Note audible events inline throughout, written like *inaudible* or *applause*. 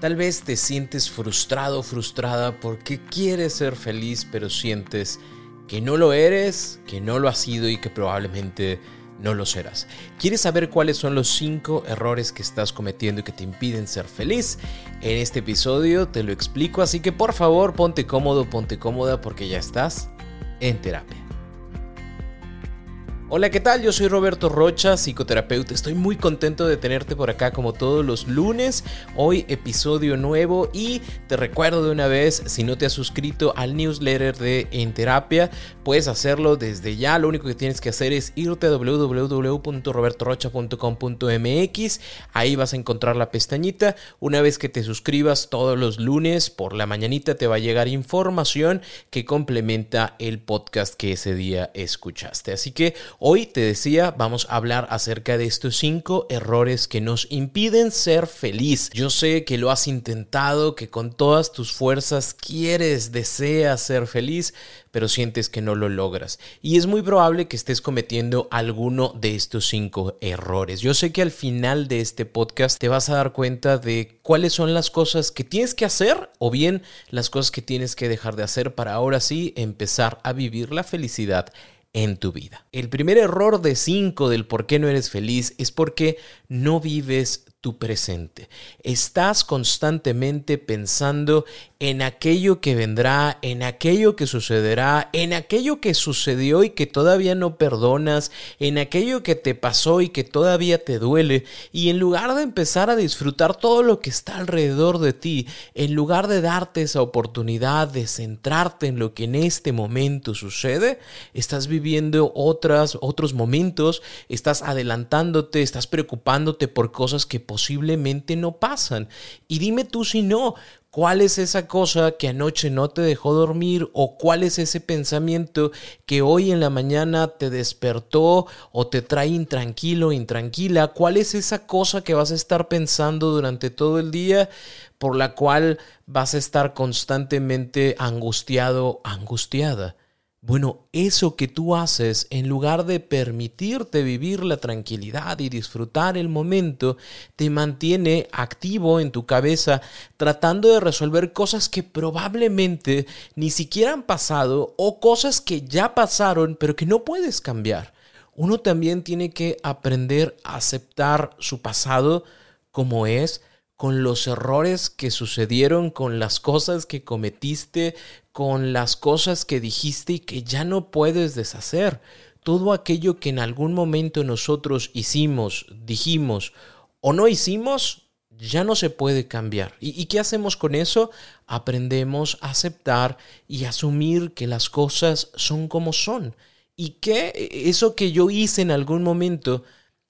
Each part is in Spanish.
Tal vez te sientes frustrado, frustrada porque quieres ser feliz, pero sientes que no lo eres, que no lo has sido y que probablemente no lo serás. ¿Quieres saber cuáles son los 5 errores que estás cometiendo y que te impiden ser feliz? En este episodio te lo explico, así que por favor ponte cómodo, ponte cómoda porque ya estás en terapia. Hola, ¿qué tal? Yo soy Roberto Rocha, psicoterapeuta. Estoy muy contento de tenerte por acá como todos los lunes. Hoy episodio nuevo y te recuerdo de una vez, si no te has suscrito al newsletter de En Terapia, puedes hacerlo desde ya. Lo único que tienes que hacer es irte a www.robertorocha.com.mx. Ahí vas a encontrar la pestañita. Una vez que te suscribas todos los lunes por la mañanita te va a llegar información que complementa el podcast que ese día escuchaste. Así que Hoy te decía, vamos a hablar acerca de estos cinco errores que nos impiden ser feliz. Yo sé que lo has intentado, que con todas tus fuerzas quieres, deseas ser feliz, pero sientes que no lo logras. Y es muy probable que estés cometiendo alguno de estos cinco errores. Yo sé que al final de este podcast te vas a dar cuenta de cuáles son las cosas que tienes que hacer o bien las cosas que tienes que dejar de hacer para ahora sí empezar a vivir la felicidad en tu vida. El primer error de 5 del por qué no eres feliz es porque no vives presente. Estás constantemente pensando en aquello que vendrá, en aquello que sucederá, en aquello que sucedió y que todavía no perdonas, en aquello que te pasó y que todavía te duele, y en lugar de empezar a disfrutar todo lo que está alrededor de ti, en lugar de darte esa oportunidad de centrarte en lo que en este momento sucede, estás viviendo otras otros momentos, estás adelantándote, estás preocupándote por cosas que posiblemente no pasan. Y dime tú si no, ¿Cuál es esa cosa que anoche no te dejó dormir o cuál es ese pensamiento que hoy en la mañana te despertó o te trae intranquilo, intranquila? ¿Cuál es esa cosa que vas a estar pensando durante todo el día por la cual vas a estar constantemente angustiado, angustiada? Bueno, eso que tú haces, en lugar de permitirte vivir la tranquilidad y disfrutar el momento, te mantiene activo en tu cabeza tratando de resolver cosas que probablemente ni siquiera han pasado o cosas que ya pasaron pero que no puedes cambiar. Uno también tiene que aprender a aceptar su pasado como es, con los errores que sucedieron, con las cosas que cometiste, con las cosas que dijiste y que ya no puedes deshacer. Todo aquello que en algún momento nosotros hicimos, dijimos o no hicimos, ya no se puede cambiar. ¿Y, qué hacemos con eso? Aprendemos a aceptar y asumir que las cosas son como son. Y que eso que yo hice en algún momento,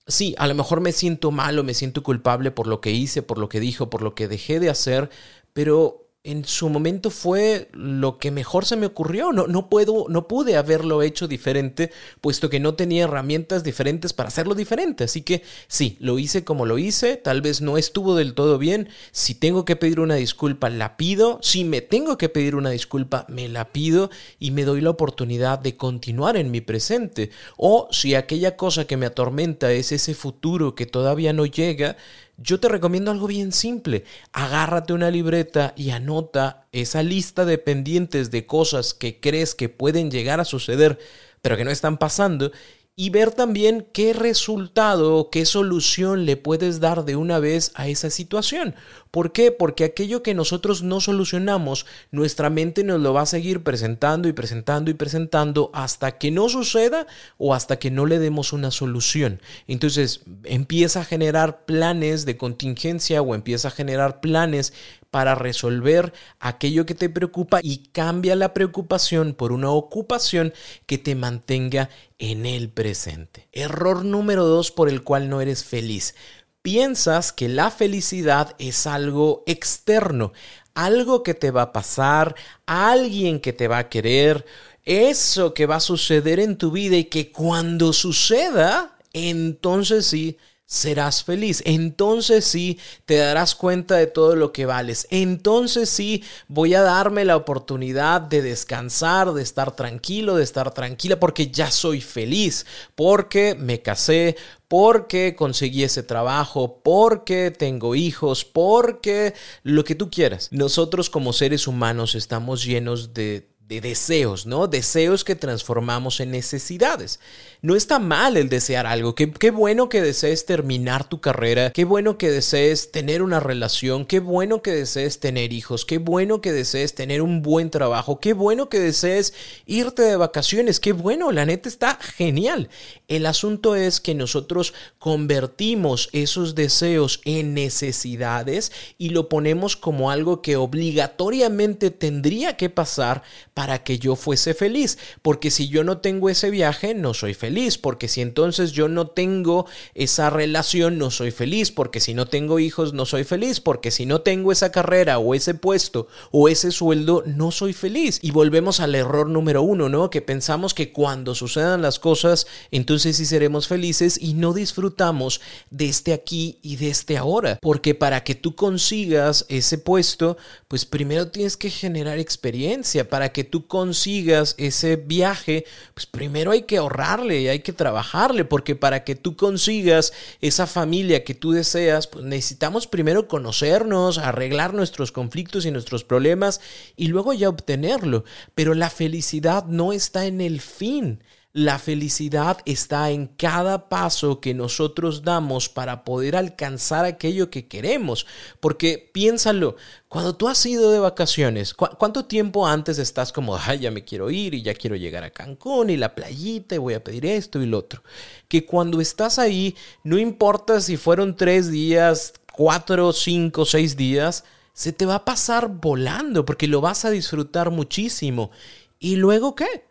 sí, a lo mejor me siento mal o me siento culpable por lo que hice, por lo que dijo, por lo que dejé de hacer, pero en su momento fue lo que mejor se me ocurrió. No, puedo, no pude haberlo hecho diferente, puesto que no tenía herramientas diferentes para hacerlo diferente. Así que sí, lo hice como lo hice. Tal vez no estuvo del todo bien. Si tengo que pedir una disculpa, la pido. Si me tengo que pedir una disculpa, me la pido y me doy la oportunidad de continuar en mi presente. O si aquella cosa que me atormenta es ese futuro que todavía no llega, yo te recomiendo algo bien simple. Agárrate una libreta y anota esa lista de pendientes de cosas que crees que pueden llegar a suceder, pero que no están pasando, y ver también qué resultado qué solución le puedes dar de una vez a esa situación. ¿Por qué? Porque aquello que nosotros no solucionamos, nuestra mente nos lo va a seguir presentando y presentando y presentando hasta que no suceda o hasta que no le demos una solución. Entonces empieza a generar planes de contingencia o empieza a generar planes para resolver aquello que te preocupa y cambia la preocupación por una ocupación que te mantenga en el presente. Error número dos por el cual no eres feliz. Piensas que la felicidad es algo externo, algo que te va a pasar, alguien que te va a querer, eso que va a suceder en tu vida y que cuando suceda, entonces sí, serás feliz. Entonces sí te darás cuenta de todo lo que vales. Entonces sí voy a darme la oportunidad de descansar, de estar tranquilo, de estar tranquila, porque ya soy feliz, porque me casé, porque conseguí ese trabajo, porque tengo hijos, porque lo que tú quieras. Nosotros como seres humanos estamos llenos de de deseos, ¿no? Deseos que transformamos en necesidades. No está mal el desear algo. Qué, bueno que desees terminar tu carrera. Qué bueno que desees tener una relación. Qué bueno que desees tener hijos. Qué bueno que desees tener un buen trabajo. Qué bueno que desees irte de vacaciones. Qué bueno, la neta está genial. El asunto es que nosotros convertimos esos deseos en necesidades y lo ponemos como algo que obligatoriamente tendría que pasar para que yo fuese feliz. Porque si yo no tengo ese viaje, no soy feliz. Porque si entonces yo no tengo esa relación, no soy feliz. Porque si no tengo hijos, no soy feliz. Porque si no tengo esa carrera o ese puesto o ese sueldo, no soy feliz. Y volvemos al error número uno, ¿no? Que pensamos que cuando sucedan las cosas, entonces sí seremos felices y no disfrutamos de este aquí y de este ahora. Porque para que tú consigas ese puesto, pues primero tienes que generar experiencia. Para que tú consigas ese viaje, pues primero hay que ahorrarle y hay que trabajarle, porque para que tú consigas esa familia que tú deseas, pues necesitamos primero conocernos, arreglar nuestros conflictos y nuestros problemas y luego ya obtenerlo. Pero la felicidad no está en el fin. La felicidad está en cada paso que nosotros damos para poder alcanzar aquello que queremos. Porque piénsalo, cuando tú has ido de vacaciones, ¿cuánto tiempo antes estás como, ay, ya me quiero ir y ya quiero llegar a Cancún y la playita y voy a pedir esto y lo otro? Que cuando estás ahí, no importa si fueron tres días, cuatro, cinco, seis días, se te va a pasar volando porque lo vas a disfrutar muchísimo. ¿Y luego qué?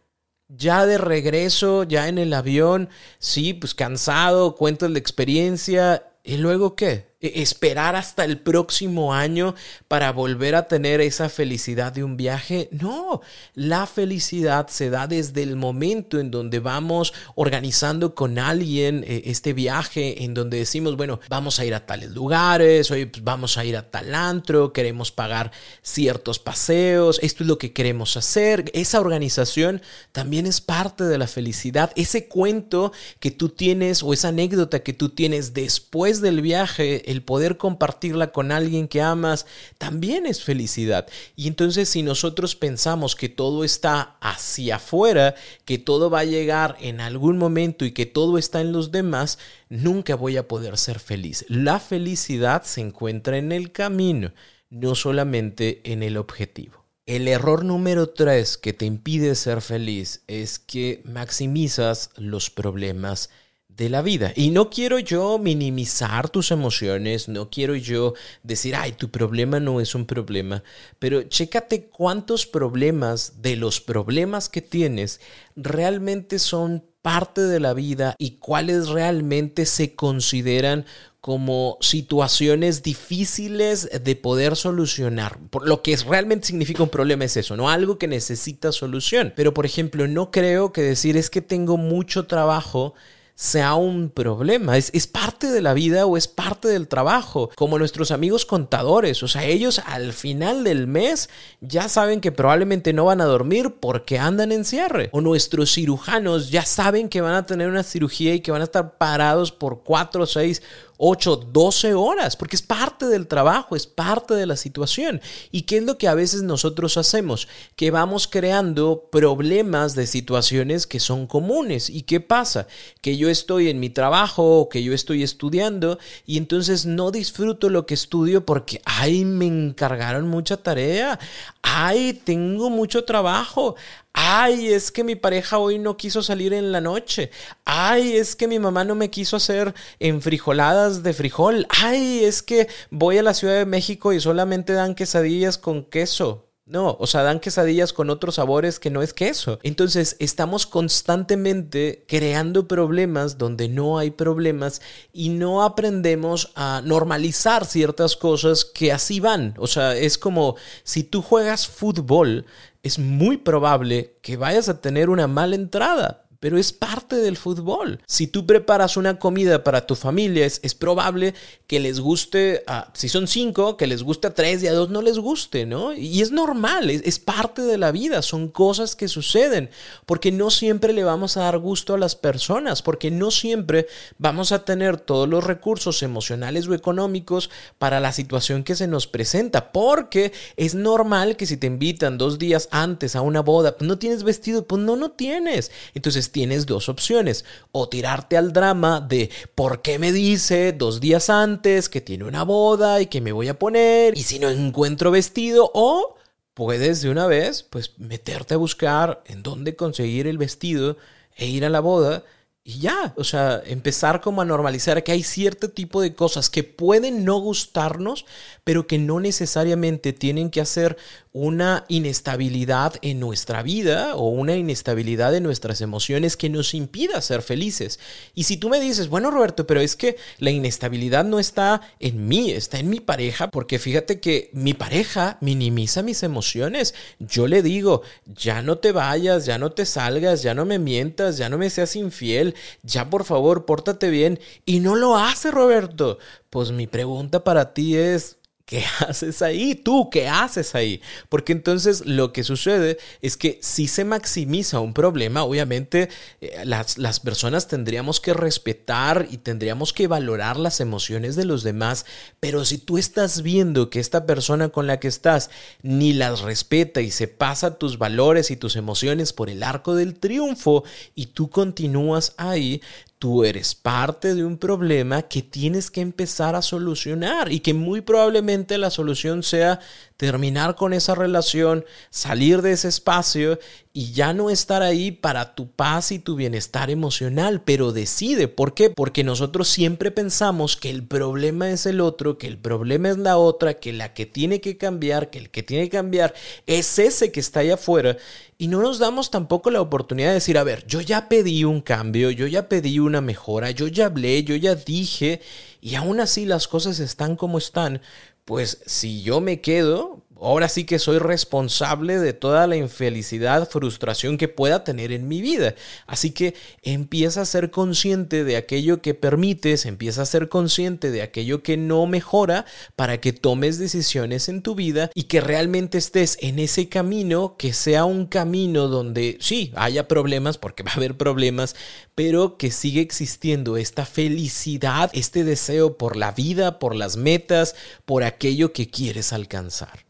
Ya de regreso, ya en el avión, sí, pues cansado, cuentas la experiencia, ¿y luego qué? E, esperar hasta el próximo año para volver a tener esa felicidad de un viaje. No, la felicidad se da desde el momento en donde vamos organizando con alguien eh, este viaje, en donde decimos, bueno, vamos a ir a tales lugares, hoy pues vamos a ir a tal antro, queremos pagar ciertos paseos, esto es lo que queremos hacer. Esa organización también es parte de la felicidad. Ese cuento que tú tienes o esa anécdota que tú tienes después del viaje, el poder compartirla con alguien que amas, también es felicidad. Y entonces si nosotros pensamos que todo está hacia afuera, que todo va a llegar en algún momento y que todo está en los demás, nunca voy a poder ser feliz. La felicidad se encuentra en el camino, no solamente en el objetivo. El error número tres que te impide ser feliz es que maximizas los problemas de la vida. Y no quiero yo minimizar tus emociones, no quiero yo decir, ay, tu problema no es un problema, pero chécate cuántos problemas de los problemas que tienes realmente son parte de la vida y cuáles realmente se consideran como situaciones difíciles de poder solucionar. Por lo que realmente significa un problema es eso, no algo que necesita solución. Pero por ejemplo, no creo que decir es que tengo mucho trabajo sea un problema. Es, es, parte de la vida o es parte del trabajo. Como nuestros amigos contadores. O sea, ellos al final del mes ya saben que probablemente no van a dormir porque andan en cierre. O nuestros cirujanos ya saben que van a tener una cirugía y que van a estar parados por 4, 6 8, 12 horas, porque es parte del trabajo, es parte de la situación. ¿Y qué es lo que a veces nosotros hacemos? Que vamos creando problemas de situaciones que son comunes. ¿Y qué pasa? Que yo estoy en mi trabajo, que yo estoy estudiando y entonces no disfruto lo que estudio porque, ay, me encargaron mucha tarea, ay, tengo mucho trabajo, Ay, es que mi pareja hoy no quiso salir en la noche. Ay, es que mi mamá no me quiso hacer enfrijoladas de frijol. Ay, es que voy a la Ciudad de México y solamente dan quesadillas con queso. No, o sea, dan quesadillas con otros sabores que no es queso. Entonces, estamos constantemente creando problemas donde no hay problemas y no aprendemos a normalizar ciertas cosas que así van. O sea, es como si tú juegas fútbol, es muy probable que vayas a tener una mala entrada pero es parte del fútbol. Si tú preparas una comida para tu familia, es, probable que les guste, a, si son cinco, que les guste a tres y a dos no les guste, ¿no? Y es normal, es, es parte de la vida, son cosas que suceden, porque no siempre le vamos a dar gusto a las personas, porque no siempre vamos a tener todos los recursos emocionales o económicos para la situación que se nos presenta, porque es normal que si te invitan dos días antes a una boda, no tienes vestido, pues no, no tienes. Entonces tienes dos opciones, o tirarte al drama de por qué me dice dos días antes que tiene una boda y que me voy a poner, y si no encuentro vestido, o puedes de una vez, pues meterte a buscar en dónde conseguir el vestido e ir a la boda y ya, o sea, empezar como a normalizar que hay cierto tipo de cosas que pueden no gustarnos, pero que no necesariamente tienen que hacer una inestabilidad en nuestra vida o una inestabilidad en nuestras emociones que nos impida ser felices. Y si tú me dices, bueno Roberto, pero es que la inestabilidad no está en mí, está en mi pareja, porque fíjate que mi pareja minimiza mis emociones. Yo le digo, ya no te vayas, ya no te salgas, ya no me mientas, ya no me seas infiel, ya por favor, pórtate bien. Y no lo hace Roberto. Pues mi pregunta para ti es, ¿qué haces ahí? ¿Tú qué haces ahí? Porque entonces lo que sucede es que si se maximiza un problema, obviamente eh, las, las, personas tendríamos que respetar y tendríamos que valorar las emociones de los demás, pero si tú estás viendo que esta persona con la que estás ni las respeta y se pasa tus valores y tus emociones por el arco del triunfo y tú continúas ahí, tú eres parte de un problema que tienes que empezar a solucionar y que muy probablemente la solución sea terminar con esa relación, salir de ese espacio y ya no estar ahí para tu paz y tu bienestar emocional, pero decide. ¿Por qué? Porque nosotros siempre pensamos que el problema es el otro, que el problema es la otra, que la que tiene que cambiar, que el que tiene que cambiar es ese que está allá afuera. Y no nos damos tampoco la oportunidad de decir, a ver, yo ya pedí un cambio, yo ya pedí una mejora, yo ya hablé, yo ya dije, y aún así las cosas están como están pues si yo me quedo, ahora sí que soy responsable de toda la infelicidad, frustración que pueda tener en mi vida. Así que empieza a ser consciente de aquello que permites, empieza a ser consciente de aquello que no mejora para que tomes decisiones en tu vida y que realmente estés en ese camino, que sea un camino donde sí, haya problemas, porque va a haber problemas, pero que sigue existiendo esta felicidad, este deseo por la vida, por las metas, por aquello que quieres alcanzar.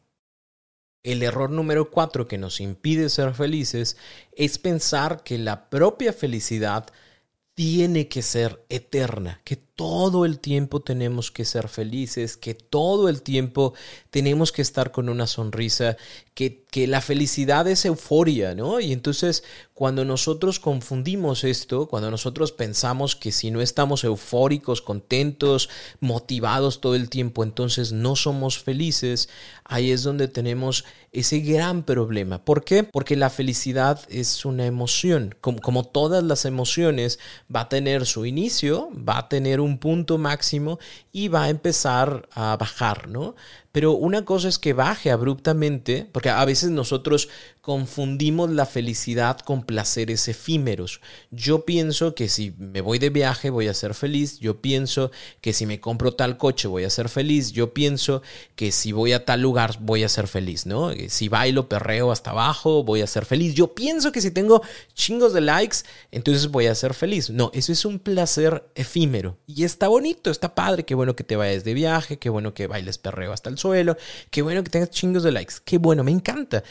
El error número cuatro que nos impide ser felices es pensar que la propia felicidad tiene que ser eterna, todo el tiempo tenemos que ser felices, que todo el tiempo tenemos que estar con una sonrisa, que, que, la felicidad es euforia, ¿no? Y entonces cuando nosotros confundimos esto, cuando nosotros pensamos que si no estamos eufóricos, contentos, motivados todo el tiempo, entonces no somos felices, ahí es donde tenemos ese gran problema. ¿Por qué? Porque la felicidad es una emoción. Como, como todas las emociones, va a tener su inicio, va a tener un punto máximo y va a empezar a bajar, ¿no? Pero una cosa es que baje abruptamente, porque a veces nosotros confundimos la felicidad con placeres efímeros. Yo pienso que si me voy de viaje voy a ser feliz, yo pienso que si me compro tal coche voy a ser feliz, yo pienso que si voy a tal lugar voy a ser feliz, ¿no? Si bailo, perreo hasta abajo, voy a ser feliz. Yo pienso que si tengo chingos de likes, entonces voy a ser feliz. No, eso es un placer efímero. Y está bonito, está padre, qué bueno que te vayas de viaje, qué bueno que bailes perreo hasta el suelo, qué bueno que tengas chingos de likes, qué bueno, me encanta.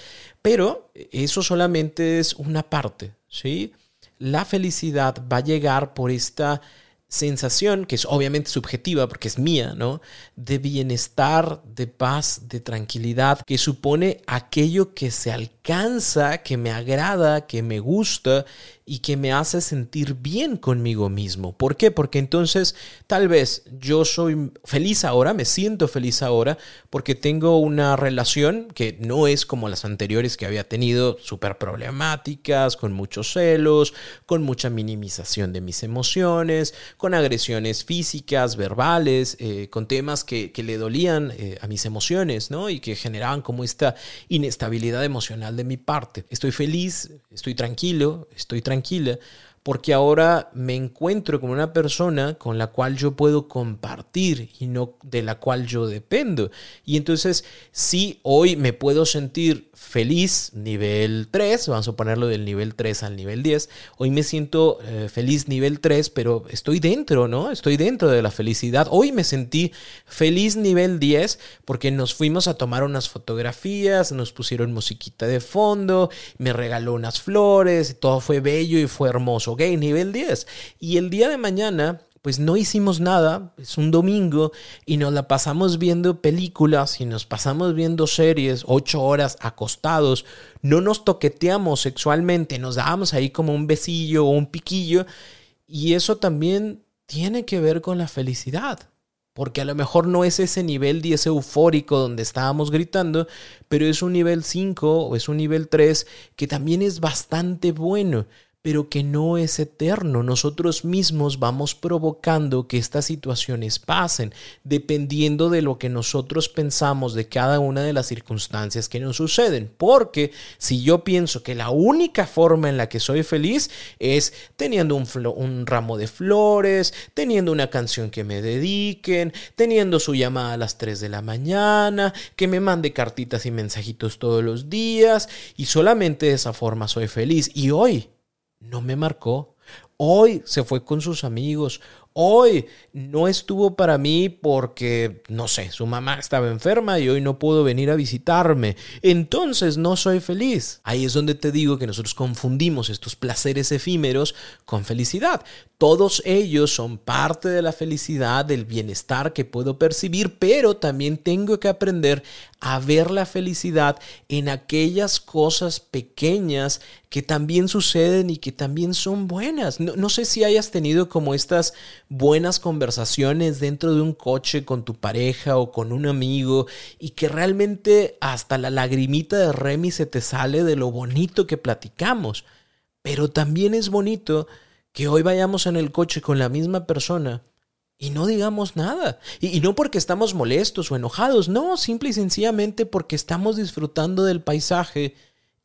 Pero eso solamente es una parte, ¿sí? La felicidad va a llegar por esta sensación, que es obviamente subjetiva porque es mía, ¿no? De bienestar, de paz, de tranquilidad, que supone aquello que se alcanza, que me agrada, que me gusta y que me hace sentir bien conmigo mismo. ¿Por qué? Porque entonces tal vez yo soy feliz ahora, me siento feliz ahora, porque tengo una relación que no es como las anteriores que había tenido, súper problemáticas, con muchos celos, con mucha minimización de mis emociones, con agresiones físicas, verbales, eh, con temas que, le dolían eh, a mis emociones, ¿no? Y que generaban como esta inestabilidad emocional de mi parte. Estoy feliz, estoy tranquilo, estoy tranquilo tranquila porque ahora me encuentro con una persona con la cual yo puedo compartir y no de la cual yo dependo. Y entonces, si hoy me puedo sentir feliz nivel 3, vamos a ponerlo del nivel 3 al nivel 10, hoy me siento eh, feliz nivel 3, pero estoy dentro, ¿no? Estoy dentro de la felicidad. Hoy me sentí feliz nivel 10 porque nos fuimos a tomar unas fotografías, nos pusieron musiquita de fondo, me regaló unas flores, todo fue bello y fue hermoso, ¿ok? Nivel 10. Y el día de mañana pues no hicimos nada, es un domingo y nos la pasamos viendo películas y nos pasamos viendo series ocho horas acostados, no nos toqueteamos sexualmente, nos dábamos ahí como un besillo o un piquillo y eso también tiene que ver con la felicidad. Porque a lo mejor no es ese nivel 10 eufórico donde estábamos gritando, pero es un nivel 5 o es un nivel 3 que también es bastante bueno pero que no es eterno. Nosotros mismos vamos provocando que estas situaciones pasen, dependiendo de lo que nosotros pensamos de cada una de las circunstancias que nos suceden. Porque si yo pienso que la única forma en la que soy feliz es teniendo un, ramo de flores, teniendo una canción que me dediquen, teniendo su llamada a las 3 de la mañana, que me mande cartitas y mensajitos todos los días, y solamente de esa forma soy feliz. Y hoy no me marcó. Hoy se fue con sus amigos. Hoy no estuvo para mí porque, no sé, su mamá estaba enferma y hoy no pudo venir a visitarme. Entonces no soy feliz. Ahí es donde te digo que nosotros confundimos estos placeres efímeros con felicidad. Todos ellos son parte de la felicidad, del bienestar que puedo percibir, pero también tengo que aprender a ver la felicidad en aquellas cosas pequeñas que también suceden y que también son buenas. No, sé si hayas tenido como estas buenas conversaciones dentro de un coche con tu pareja o con un amigo y que realmente hasta la lagrimita de Remy se te sale de lo bonito que platicamos. Pero también es bonito que hoy vayamos en el coche con la misma persona y no digamos nada. Y, no porque estamos molestos o enojados, no, simple y sencillamente porque estamos disfrutando del paisaje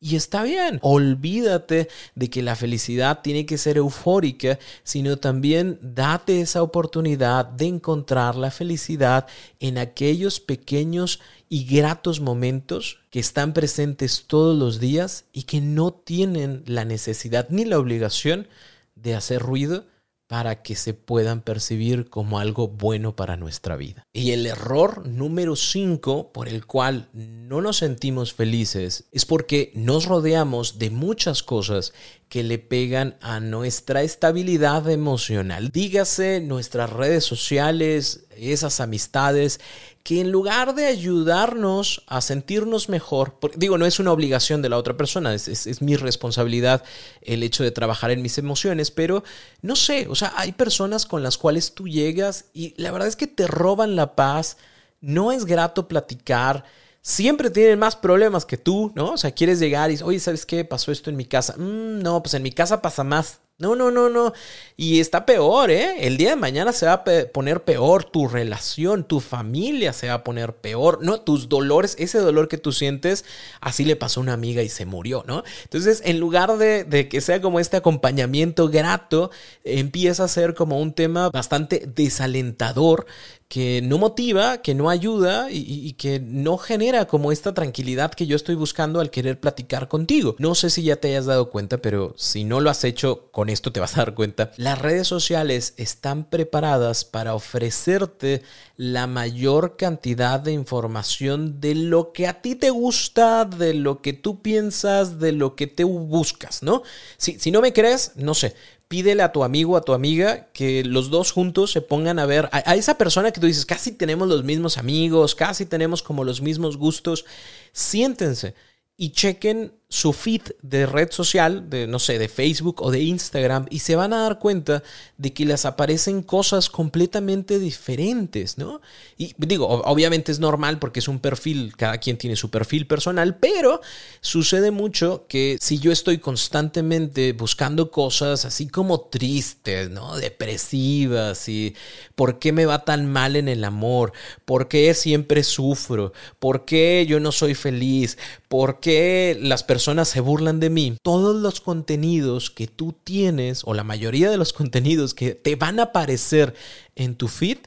y está bien. Olvídate de que la felicidad tiene que ser eufórica, sino también date esa oportunidad de encontrar la felicidad en aquellos pequeños y gratos momentos que están presentes todos los días y que no tienen la necesidad ni la obligación de hacer ruido para que se puedan percibir como algo bueno para nuestra vida. Y el error número 5 por el cual no nos sentimos felices es porque nos rodeamos de muchas cosas que le pegan a nuestra estabilidad emocional. Dígase nuestras redes sociales, esas amistades, que en lugar de ayudarnos a sentirnos mejor, digo, no es una obligación de la otra persona, es, es, mi responsabilidad el hecho de trabajar en mis emociones, pero no sé, o sea, hay personas con las cuales tú llegas y la verdad es que te roban la paz, no es grato platicar, siempre tienen más problemas que tú, ¿no? O sea, quieres llegar y, oye, ¿sabes qué? Pasó esto en mi casa. Mm, no, pues en mi casa pasa más. No, no, no, no. Y está peor, ¿eh? El día de mañana se va a poner peor tu relación, tu familia se va a poner peor, ¿no? Tus dolores, ese dolor que tú sientes, así le pasó a una amiga y se murió, ¿no? Entonces, en lugar de, de que sea como este acompañamiento grato, empieza a ser como un tema bastante desalentador que no motiva, que no ayuda y, que no genera como esta tranquilidad que yo estoy buscando al querer platicar contigo. No sé si ya te hayas dado cuenta, pero si no lo has hecho, con esto te vas a dar cuenta. Las redes sociales están preparadas para ofrecerte la mayor cantidad de información de lo que a ti te gusta, de lo que tú piensas, de lo que te buscas, ¿no? Si, si no me crees, no sé, pídele a tu amigo, a tu amiga, que los dos juntos se pongan a ver a, esa persona que tú dices, casi tenemos los mismos amigos, casi tenemos como los mismos gustos, siéntense y chequen su feed de red social, de no sé, de Facebook o de Instagram, y se van a dar cuenta de que les aparecen cosas completamente diferentes, ¿no? Y digo, obviamente es normal porque es un perfil, cada quien tiene su perfil personal, pero sucede mucho que si yo estoy constantemente buscando cosas así como tristes, ¿no? Depresivas y por qué me va tan mal en el amor, por qué siempre sufro, por qué yo no soy feliz, por qué las personas personas se burlan de mí, todos los contenidos que tú tienes o la mayoría de los *laughs* contenidos que te van a aparecer en tu feed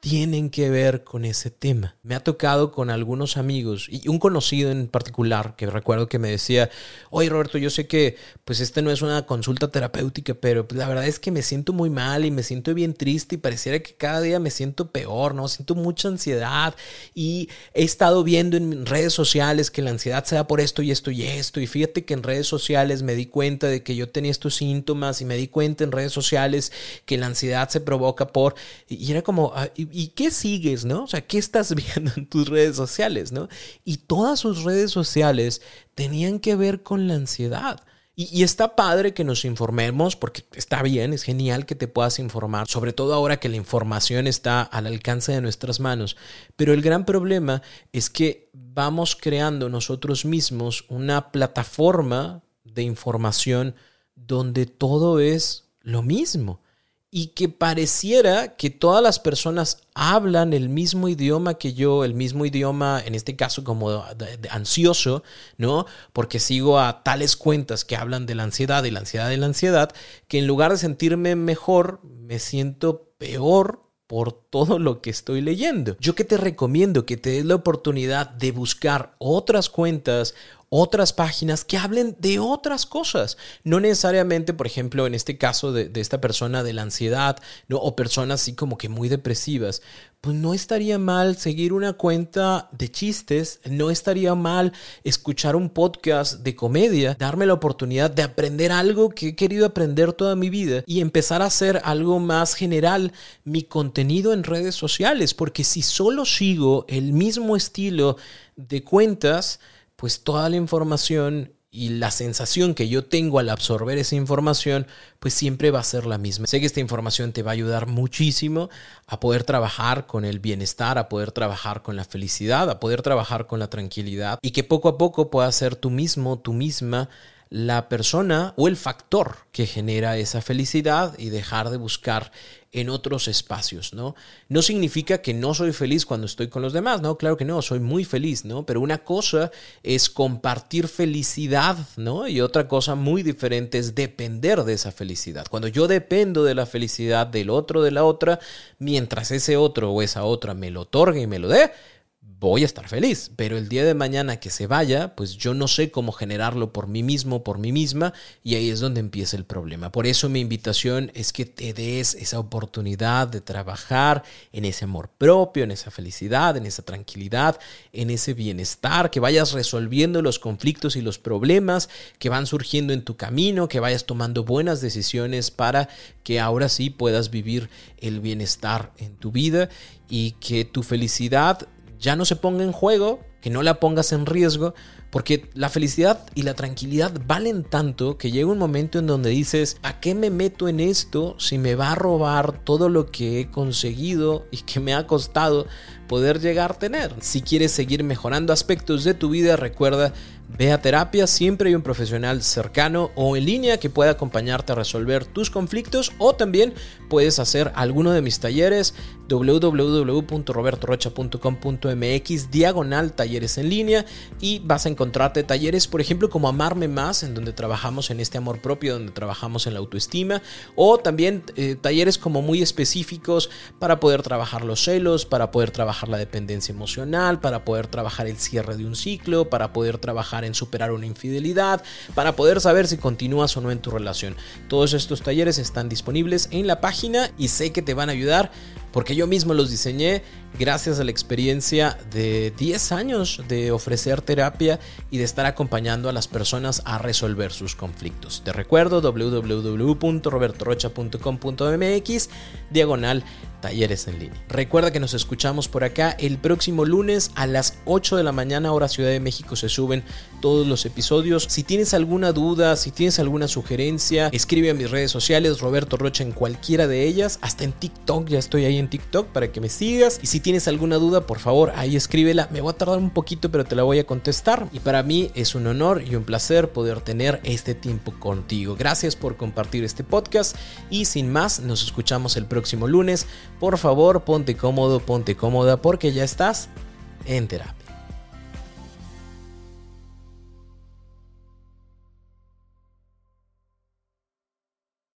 tienen que ver con ese tema. Me ha tocado con algunos amigos y un conocido en particular que recuerdo que me decía, oye Roberto, yo sé que pues este no es una consulta terapéutica, pero pues, la verdad es que me siento muy mal y me siento bien triste y pareciera que cada día me siento peor, ¿no? Siento mucha ansiedad y he estado viendo en redes sociales que la ansiedad se da por esto y esto y esto y fíjate que en redes sociales me di cuenta de que yo tenía estos síntomas y me di cuenta en redes sociales que la ansiedad se provoca por y era como... ¿y qué sigues, no? O sea, ¿qué estás *laughs* viendo en tus redes sociales, no? Y todas sus redes sociales tenían que ver con la ansiedad. Y, está padre que nos informemos, porque está bien, es genial que te puedas informar, sobre todo ahora que la información está al alcance de nuestras manos. Pero el gran problema es que vamos creando nosotros mismos una plataforma de información donde todo es lo mismo y que pareciera que todas las personas hablan el mismo idioma que yo, el mismo idioma, en este caso como ansioso, ¿no? Porque sigo a tales cuentas que hablan de la ansiedad y la ansiedad y la ansiedad, que en lugar de sentirme mejor, me siento peor por todo lo que estoy leyendo. Yo que te recomiendo que te des la oportunidad de buscar otras cuentas, otras páginas que hablen de otras cosas. No necesariamente, por ejemplo, en este caso de, esta persona de la ansiedad, o personas así como que muy depresivas, pues no estaría mal seguir una cuenta de chistes, no estaría mal escuchar un podcast de comedia, darme la oportunidad de aprender algo que he querido aprender toda mi vida y empezar a hacer algo más general mi contenido en redes sociales, porque si solo sigo el mismo estilo de cuentas, pues toda la información y la sensación que yo tengo al absorber esa información, pues siempre va a ser la misma. Sé que esta información te va a ayudar muchísimo a poder trabajar con el bienestar, a poder trabajar con la felicidad, a poder trabajar con la tranquilidad y que poco a poco puedas ser tú mismo, tú misma, la persona o el factor que genera esa felicidad y dejar de buscar en otros espacios, ¿no? No significa que no soy feliz cuando estoy con los demás, ¿no? Claro que no, soy muy feliz, ¿no? Pero una cosa es compartir felicidad, ¿no? Y otra cosa muy diferente es depender de esa felicidad. Cuando yo dependo de la felicidad del otro, de la otra, mientras ese otro o esa otra me lo otorgue y me lo dé, voy a estar feliz, pero el día de mañana que se vaya, pues yo no sé cómo generarlo por mí mismo, por mí misma, y ahí es donde empieza el problema. Por eso mi invitación es que te des esa oportunidad de trabajar en ese amor propio, en esa felicidad, en esa tranquilidad, en ese bienestar, que vayas resolviendo los conflictos y los problemas que van surgiendo en tu camino, que vayas tomando buenas decisiones para que ahora sí puedas vivir el bienestar en tu vida y que tu felicidad ya no se ponga en juego, que no la pongas en riesgo, porque la felicidad y la tranquilidad valen tanto que llega un momento en donde dices, ¿a qué me meto en esto si me va a robar todo lo que he conseguido y que me ha costado poder llegar a tener? Si quieres seguir mejorando aspectos de tu vida, recuerda Ve a terapia, siempre hay un profesional cercano o en línea que pueda acompañarte a resolver tus conflictos o también puedes hacer alguno de mis talleres www.robertorocha.com.mx diagonal talleres en línea y vas a encontrarte talleres por ejemplo como Amarme Más en donde trabajamos en este amor propio, donde trabajamos en la autoestima o también eh, talleres como muy específicos para poder trabajar los celos, para poder trabajar la dependencia emocional, para poder trabajar el cierre de un ciclo, para poder trabajar en superar una infidelidad, para poder saber si continúas o no en tu relación. Todos estos talleres están disponibles en la página y sé que te van a ayudar porque yo mismo los diseñé gracias a la experiencia de 10 años de ofrecer terapia y de estar acompañando a las personas a resolver sus conflictos. Te recuerdo www.robertorocha.com.mx diagonal talleres en línea. Recuerda que nos escuchamos por acá el próximo lunes a las 8 de la mañana hora Ciudad de México se suben todos los episodios. Si tienes alguna duda, si tienes alguna sugerencia, escribe a mis redes sociales Roberto Rocha en cualquiera de ellas, hasta en TikTok, ya estoy ahí en TikTok para que me sigas. Y si tienes alguna duda, por favor, ahí escríbela. Me voy a tardar un poquito, pero te la voy a contestar. Y para mí es un honor y un placer poder tener este tiempo contigo. Gracias por compartir este podcast y sin más, nos escuchamos el próximo lunes por favor ponte cómodo, ponte cómoda porque ya estás en terapia.